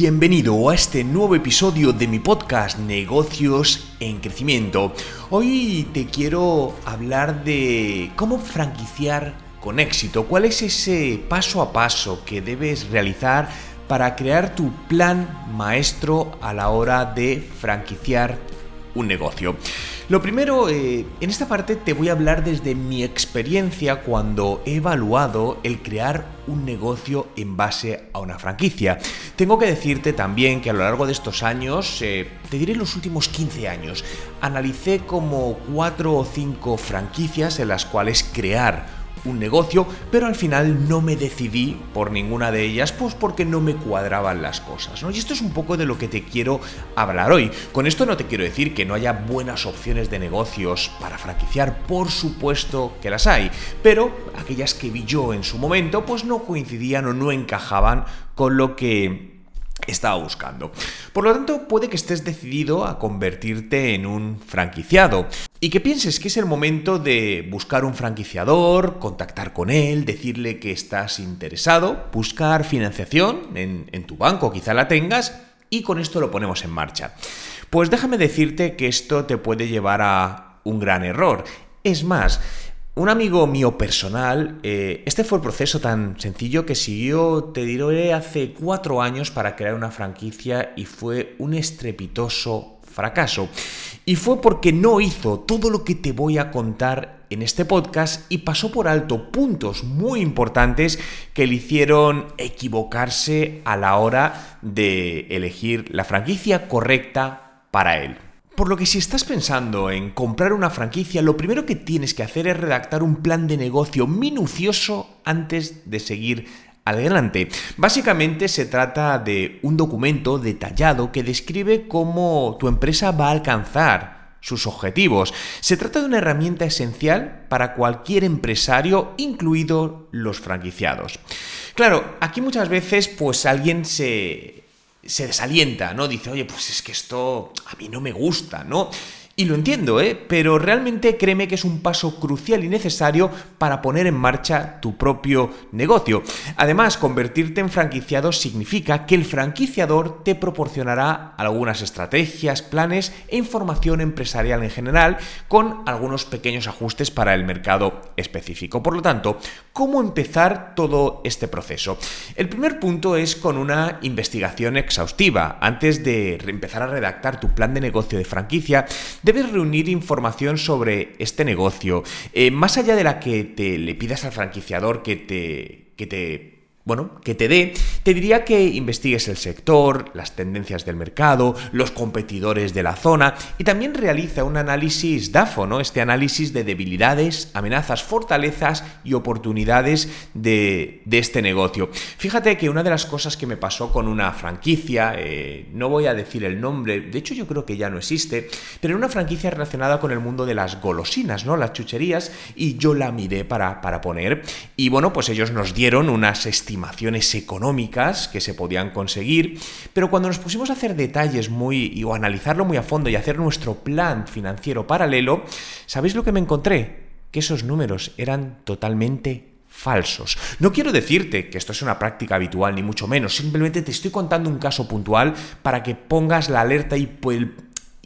Bienvenido a este nuevo episodio de mi podcast Negocios en Crecimiento. Hoy te quiero hablar de cómo franquiciar con éxito, cuál es ese paso a paso que debes realizar para crear tu plan maestro a la hora de franquiciar un negocio. Lo primero, eh, en esta parte te voy a hablar desde mi experiencia cuando he evaluado el crear un negocio en base a una franquicia. Tengo que decirte también que a lo largo de estos años, eh, te diré los últimos 15 años, analicé como 4 o 5 franquicias en las cuales crear un negocio, pero al final no me decidí por ninguna de ellas, pues porque no me cuadraban las cosas, ¿no? Y esto es un poco de lo que te quiero hablar hoy. Con esto no te quiero decir que no haya buenas opciones de negocios para franquiciar, por supuesto que las hay, pero aquellas que vi yo en su momento, pues no coincidían o no encajaban con lo que estaba buscando. Por lo tanto, puede que estés decidido a convertirte en un franquiciado y que pienses que es el momento de buscar un franquiciador, contactar con él, decirle que estás interesado, buscar financiación en, en tu banco, quizá la tengas, y con esto lo ponemos en marcha. Pues déjame decirte que esto te puede llevar a un gran error. Es más, un amigo mío personal, eh, este fue el proceso tan sencillo que siguió, te diré, hace cuatro años para crear una franquicia y fue un estrepitoso fracaso. Y fue porque no hizo todo lo que te voy a contar en este podcast y pasó por alto puntos muy importantes que le hicieron equivocarse a la hora de elegir la franquicia correcta para él. Por lo que si estás pensando en comprar una franquicia, lo primero que tienes que hacer es redactar un plan de negocio minucioso antes de seguir adelante. Básicamente se trata de un documento detallado que describe cómo tu empresa va a alcanzar sus objetivos. Se trata de una herramienta esencial para cualquier empresario, incluido los franquiciados. Claro, aquí muchas veces pues alguien se se desalienta, ¿no? Dice, oye, pues es que esto a mí no me gusta, ¿no? Y lo entiendo, ¿eh? pero realmente créeme que es un paso crucial y necesario para poner en marcha tu propio negocio. Además, convertirte en franquiciado significa que el franquiciador te proporcionará algunas estrategias, planes e información empresarial en general con algunos pequeños ajustes para el mercado específico. Por lo tanto, ¿cómo empezar todo este proceso? El primer punto es con una investigación exhaustiva. Antes de empezar a redactar tu plan de negocio de franquicia, debes reunir información sobre este negocio, eh, más allá de la que te le pidas al franquiciador que te, que te bueno, que te dé, te diría que investigues el sector, las tendencias del mercado, los competidores de la zona y también realiza un análisis DAFO, ¿no? Este análisis de debilidades, amenazas, fortalezas y oportunidades de, este negocio. Fíjate que una de las cosas que me pasó con una franquicia, eh, no voy a decir el nombre, de hecho yo creo que ya no existe, pero una franquicia relacionada con el mundo de las golosinas, ¿no? Las chucherías, y yo la miré para, para poner. Y bueno, pues ellos nos dieron unas estimaciones estimaciones económicas que se podían conseguir, pero cuando nos pusimos a hacer detalles muy o analizarlo muy a fondo y hacer nuestro plan financiero paralelo, ¿sabéis lo que me encontré? Que esos números eran totalmente falsos. No quiero decirte que esto es una práctica habitual, ni mucho menos, simplemente te estoy contando un caso puntual para que pongas la alerta y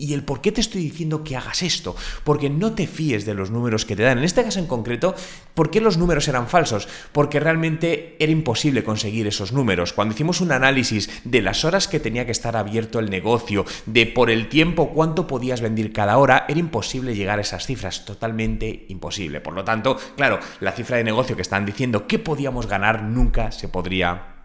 y el por qué te estoy diciendo que hagas esto. Porque no te fíes de los números que te dan. En este caso en concreto, ¿por qué los números eran falsos? Porque realmente era imposible conseguir esos números. Cuando hicimos un análisis de las horas que tenía que estar abierto el negocio, de por el tiempo cuánto podías vender cada hora, era imposible llegar a esas cifras. Totalmente imposible. Por lo tanto, claro, la cifra de negocio que están diciendo que podíamos ganar nunca se podría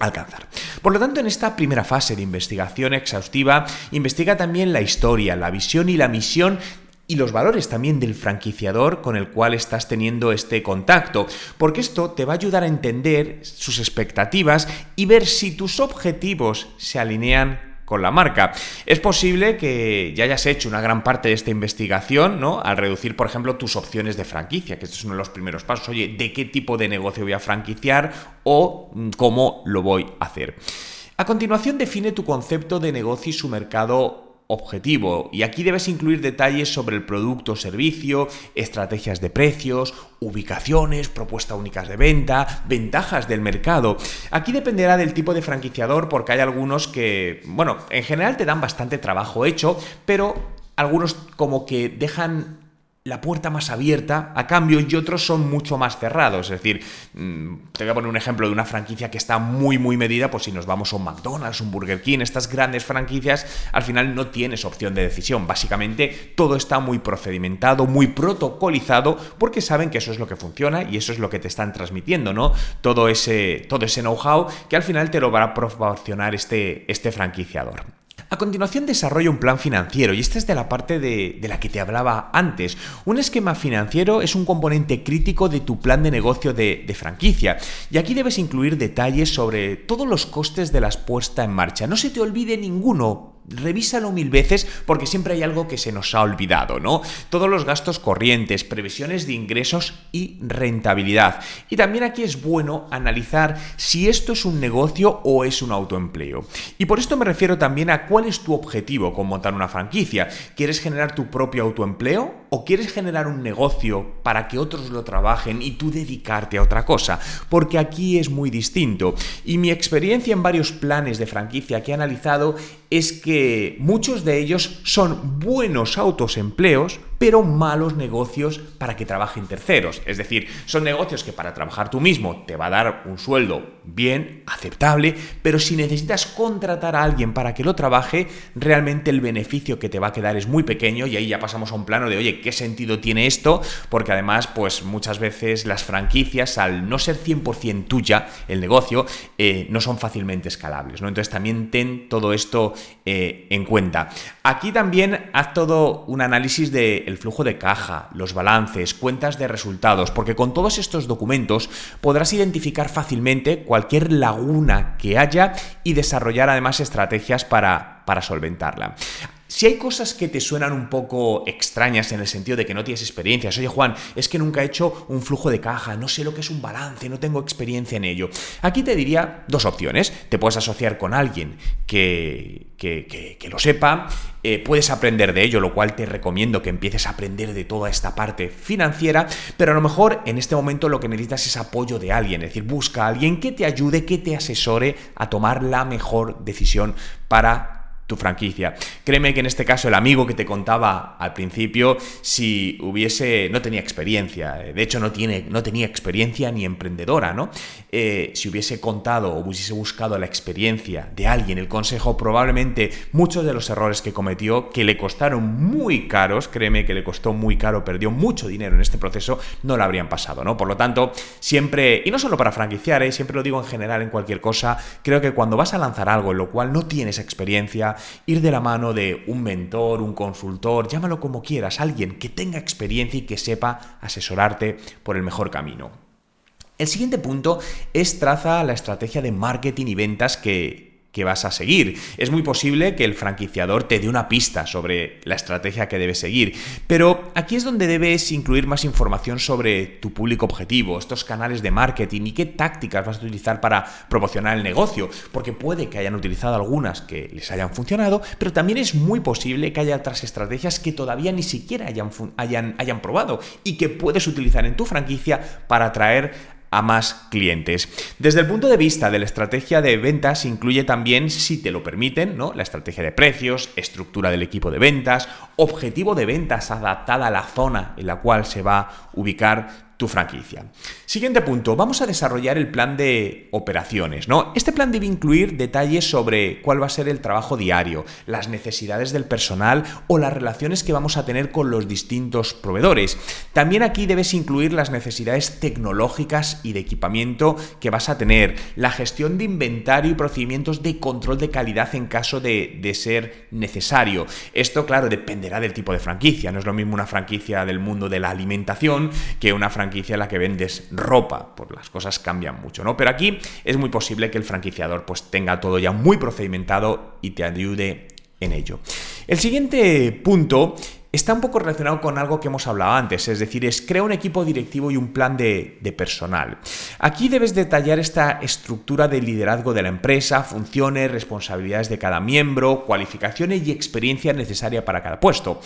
alcanzar. Por lo tanto, en esta primera fase de investigación exhaustiva, investiga también la historia, la visión y la misión y los valores también del franquiciador con el cual estás teniendo este contacto, porque esto te va a ayudar a entender sus expectativas y ver si tus objetivos se alinean con la marca. Es posible que ya hayas hecho una gran parte de esta investigación, ¿no? Al reducir, por ejemplo, tus opciones de franquicia, que este es uno de los primeros pasos. Oye, ¿de qué tipo de negocio voy a franquiciar o mm, cómo lo voy a hacer? A continuación, define tu concepto de negocio y su mercado objetivo y aquí debes incluir detalles sobre el producto o servicio, estrategias de precios, ubicaciones, propuestas únicas de venta, ventajas del mercado. Aquí dependerá del tipo de franquiciador porque hay algunos que, bueno, en general te dan bastante trabajo hecho, pero algunos como que dejan la puerta más abierta a cambio y otros son mucho más cerrados. Es decir, mm, te voy a poner un ejemplo de una franquicia que está muy, muy medida, pues si nos vamos a un McDonald's, un Burger King, estas grandes franquicias, al final no tienes opción de decisión. Básicamente todo está muy procedimentado, muy protocolizado, porque saben que eso es lo que funciona y eso es lo que te están transmitiendo, ¿no? Todo ese, todo ese know-how que al final te lo va a proporcionar este, este franquiciador. A continuación desarrolla un plan financiero y esta es de la parte de, la que te hablaba antes. Un esquema financiero es un componente crítico de tu plan de negocio de, de franquicia y aquí debes incluir detalles sobre todos los costes de las puesta en marcha. No se te olvide ninguno, revísalo mil veces porque siempre hay algo que se nos ha olvidado, ¿no? Todos los gastos corrientes, previsiones de ingresos y rentabilidad. Y también aquí es bueno analizar si esto es un negocio o es un autoempleo. Y por esto me refiero también a cuál es tu objetivo con montar una franquicia. ¿Quieres generar tu propio autoempleo o quieres generar un negocio para que otros lo trabajen y tú dedicarte a otra cosa? Porque aquí es muy distinto. Y mi experiencia en varios planes de franquicia que he analizado es que muchos de ellos son buenos autoempleos, pero malos negocios para que trabajen terceros. Es decir, son negocios que para trabajar tú mismo te va a dar un sueldo bien, aceptable, pero si necesitas contratar a alguien para que lo trabaje, realmente el beneficio que te va a quedar es muy pequeño y ahí ya pasamos a un plano de, oye, ¿qué sentido tiene esto? Porque además, pues muchas veces las franquicias, al no ser 100% tuya el negocio, eh, no son fácilmente escalables. Entonces también ten todo esto eh, en cuenta. Aquí también haz todo un análisis de el flujo de caja, los balances, cuentas de resultados, porque con todos estos documentos podrás identificar fácilmente cualquier laguna que haya y desarrollar además estrategias para, para solventarla. Si hay cosas que te suenan un poco extrañas en el sentido de que no tienes experiencia, oye Juan, es que nunca he hecho un flujo de caja, no sé lo que es un balance, no tengo experiencia en ello. Aquí te diría dos opciones. Te puedes asociar con alguien que, que, lo sepa, eh, puedes aprender de ello, lo cual te recomiendo que empieces a aprender de toda esta parte financiera, pero a lo mejor en este momento lo que necesitas es apoyo de alguien, es decir, busca a alguien que te ayude, que te asesore a tomar la mejor decisión para tu franquicia. Créeme que en este caso el amigo que te contaba al principio, si hubiese, no tenía experiencia, de hecho no, tiene, no tenía experiencia ni emprendedora, ¿no? Eh, si hubiese contado o hubiese buscado la experiencia de alguien, el consejo, probablemente muchos de los errores que cometió, que le costaron muy caros, créeme que le costó muy caro, perdió mucho dinero en este proceso, no lo habrían pasado, ¿no? Por lo tanto, siempre, y no solo para franquiciar, ¿eh? siempre lo digo en general en cualquier cosa, creo que cuando vas a lanzar algo en lo cual no tienes experiencia, ir de la mano de un mentor, un consultor, llámalo como quieras, alguien que tenga experiencia y que sepa asesorarte por el mejor camino. El siguiente punto es traza la estrategia de marketing y ventas que, que vas a seguir. Es muy posible que el franquiciador te dé una pista sobre la estrategia que debes seguir, pero aquí es donde debes incluir más información sobre tu público objetivo, estos canales de marketing y qué tácticas vas a utilizar para promocionar el negocio, porque puede que hayan utilizado algunas que les hayan funcionado, pero también es muy posible que haya otras estrategias que todavía ni siquiera hayan, hayan, hayan probado y que puedes utilizar en tu franquicia para atraer a más clientes. Desde el punto de vista de la estrategia de ventas, incluye también, si te lo permiten, ¿no? la estrategia de precios, estructura del equipo de ventas, objetivo de ventas adaptada a la zona en la cual se va a ubicar tu franquicia. Siguiente punto, vamos a desarrollar el plan de operaciones, ¿no? Este plan debe incluir detalles sobre cuál va a ser el trabajo diario, las necesidades del personal o las relaciones que vamos a tener con los distintos proveedores. También aquí debes incluir las necesidades tecnológicas y de equipamiento que vas a tener, la gestión de inventario y procedimientos de control de calidad en caso de, de ser necesario. Esto, claro, dependerá del tipo de franquicia. No es lo mismo una franquicia del mundo de la alimentación que una franquicia franquicia en la que vendes ropa, pues las cosas cambian mucho, ¿no? Pero aquí es muy posible que el franquiciador pues tenga todo ya muy procedimentado y te ayude en ello. El siguiente punto está un poco relacionado con algo que hemos hablado antes, es decir, es crea un equipo directivo y un plan de, personal. Aquí debes detallar esta estructura de liderazgo de la empresa, funciones, responsabilidades de cada miembro, cualificaciones y experiencia necesaria para cada puesto.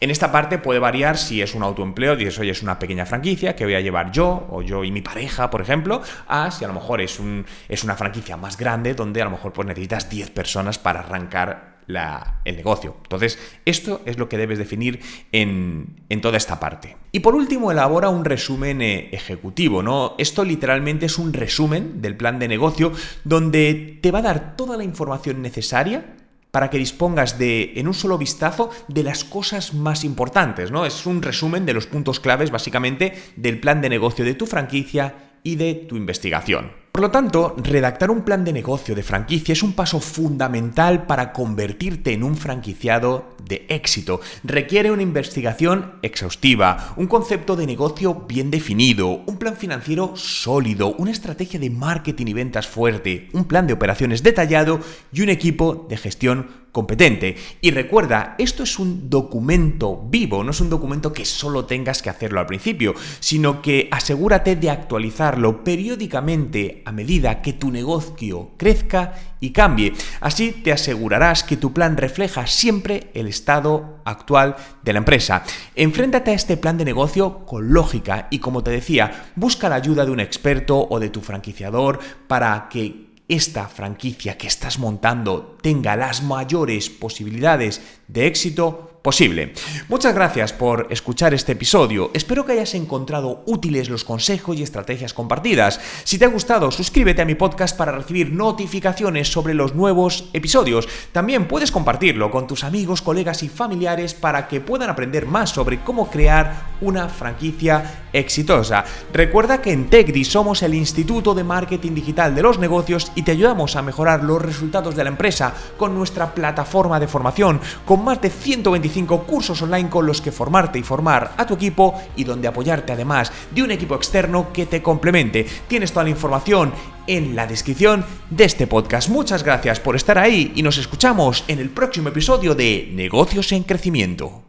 En esta parte puede variar si es un autoempleo, dices, oye, es una pequeña franquicia que voy a llevar yo o yo y mi pareja, por ejemplo, a si a lo mejor es, un, es una franquicia más grande donde a lo mejor pues, necesitas 10 personas para arrancar el negocio. Entonces, esto es lo que debes definir en, toda esta parte. Y por último, elabora un resumen eh, ejecutivo, ¿no? Esto literalmente es un resumen del plan de negocio donde te va a dar toda la información necesaria para que dispongas de, en un solo vistazo, de las cosas más importantes, ¿no? Es un resumen de los puntos claves, básicamente, del plan de negocio de tu franquicia y de tu investigación. Por lo tanto, redactar un plan de negocio de franquicia es un paso fundamental para convertirte en un franquiciado de éxito. Requiere una investigación exhaustiva, un concepto de negocio bien definido, un plan financiero sólido, una estrategia de marketing y ventas fuerte, un plan de operaciones detallado y un equipo de gestión competente. Y recuerda, esto es un documento vivo, no es un documento que solo tengas que hacerlo al principio, sino que asegúrate de actualizarlo periódicamente a medida que tu negocio crezca y cambie. Así te asegurarás que tu plan refleja siempre el estado actual de la empresa. Enfréntate a este plan de negocio con lógica y como te decía, busca la ayuda de un experto o de tu franquiciador para que esta franquicia que estás montando tenga las mayores posibilidades de éxito posible. Muchas gracias por escuchar este episodio. Espero que hayas encontrado útiles los consejos y estrategias compartidas. Si te ha gustado, suscríbete a mi podcast para recibir notificaciones sobre los nuevos episodios. También puedes compartirlo con tus amigos, colegas y familiares para que puedan aprender más sobre cómo crear una franquicia exitosa. Recuerda que en TechDi somos el Instituto de Marketing Digital de los Negocios y te ayudamos a mejorar los resultados de la empresa con nuestra plataforma de formación, con más de 125 cursos online con los que formarte y formar a tu equipo y donde apoyarte además de un equipo externo que te complemente. Tienes toda la información en la descripción de este podcast. Muchas gracias por estar ahí y nos escuchamos en el próximo episodio de Negocios en Crecimiento.